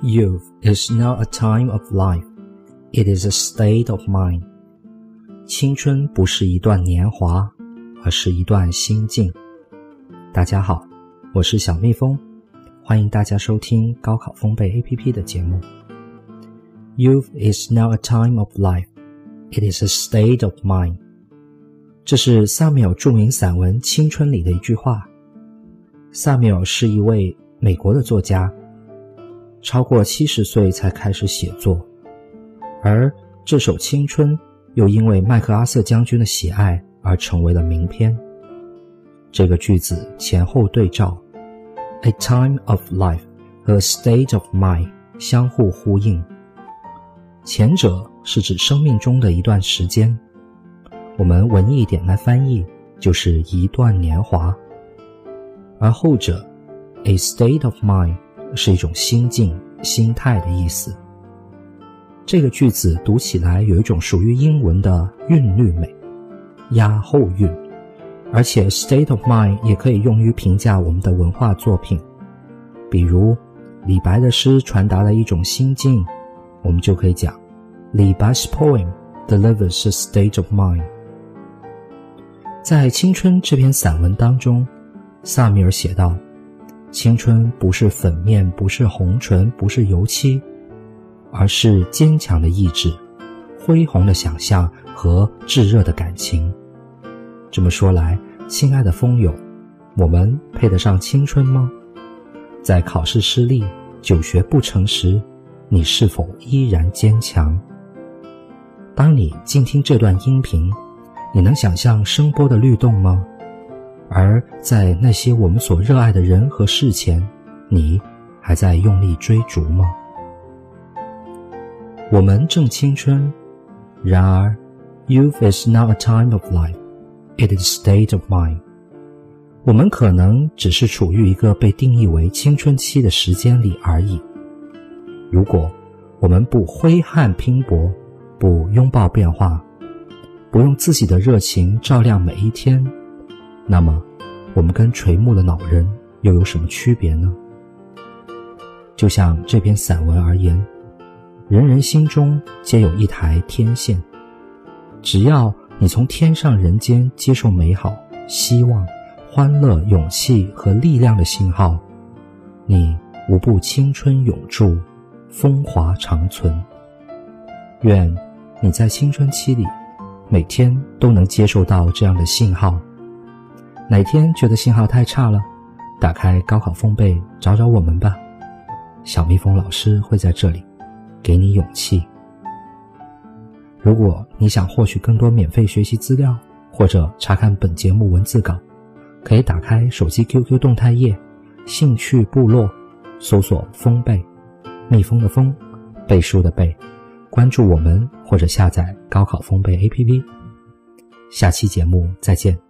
Youth is not a time of life, it is a state of mind. 青春不是一段年华，而是一段心境。大家好，我是小蜜蜂，欢迎大家收听高考风贝 APP 的节目。Youth is not a time of life, it is a state of mind. 这是萨缪尔著名散文《青春》里的一句话。萨缪尔是一位美国的作家。超过七十岁才开始写作，而这首《青春》又因为麦克阿瑟将军的喜爱而成为了名篇。这个句子前后对照，“a time of life” 和 “state of mind” 相互呼应。前者是指生命中的一段时间，我们文艺一点来翻译就是一段年华；而后者，“a state of mind”。是一种心境、心态的意思。这个句子读起来有一种属于英文的韵律美，压后韵，而且 state of mind 也可以用于评价我们的文化作品，比如李白的诗传达了一种心境，我们就可以讲李白 's poem delivers a state of mind。在《青春》这篇散文当中，萨米尔写道。青春不是粉面，不是红唇，不是油漆，而是坚强的意志、恢宏的想象和炙热的感情。这么说来，亲爱的风友，我们配得上青春吗？在考试失利、久学不成时，你是否依然坚强？当你静听这段音频，你能想象声波的律动吗？而在那些我们所热爱的人和事前，你还在用力追逐吗？我们正青春，然而，youth is not a time of life, it is a state of mind。我们可能只是处于一个被定义为青春期的时间里而已。如果我们不挥汗拼搏，不拥抱变化，不用自己的热情照亮每一天。那么，我们跟垂暮的老人又有什么区别呢？就像这篇散文而言，人人心中皆有一台天线，只要你从天上人间接受美好、希望、欢乐、勇气和力量的信号，你无不青春永驻，风华长存。愿你在青春期里，每天都能接受到这样的信号。哪天觉得信号太差了，打开高考风贝找找我们吧，小蜜蜂老师会在这里，给你勇气。如果你想获取更多免费学习资料，或者查看本节目文字稿，可以打开手机 QQ 动态页，兴趣部落，搜索“风贝”，蜜蜂的蜂，背书的背，关注我们或者下载高考风贝 APP。下期节目再见。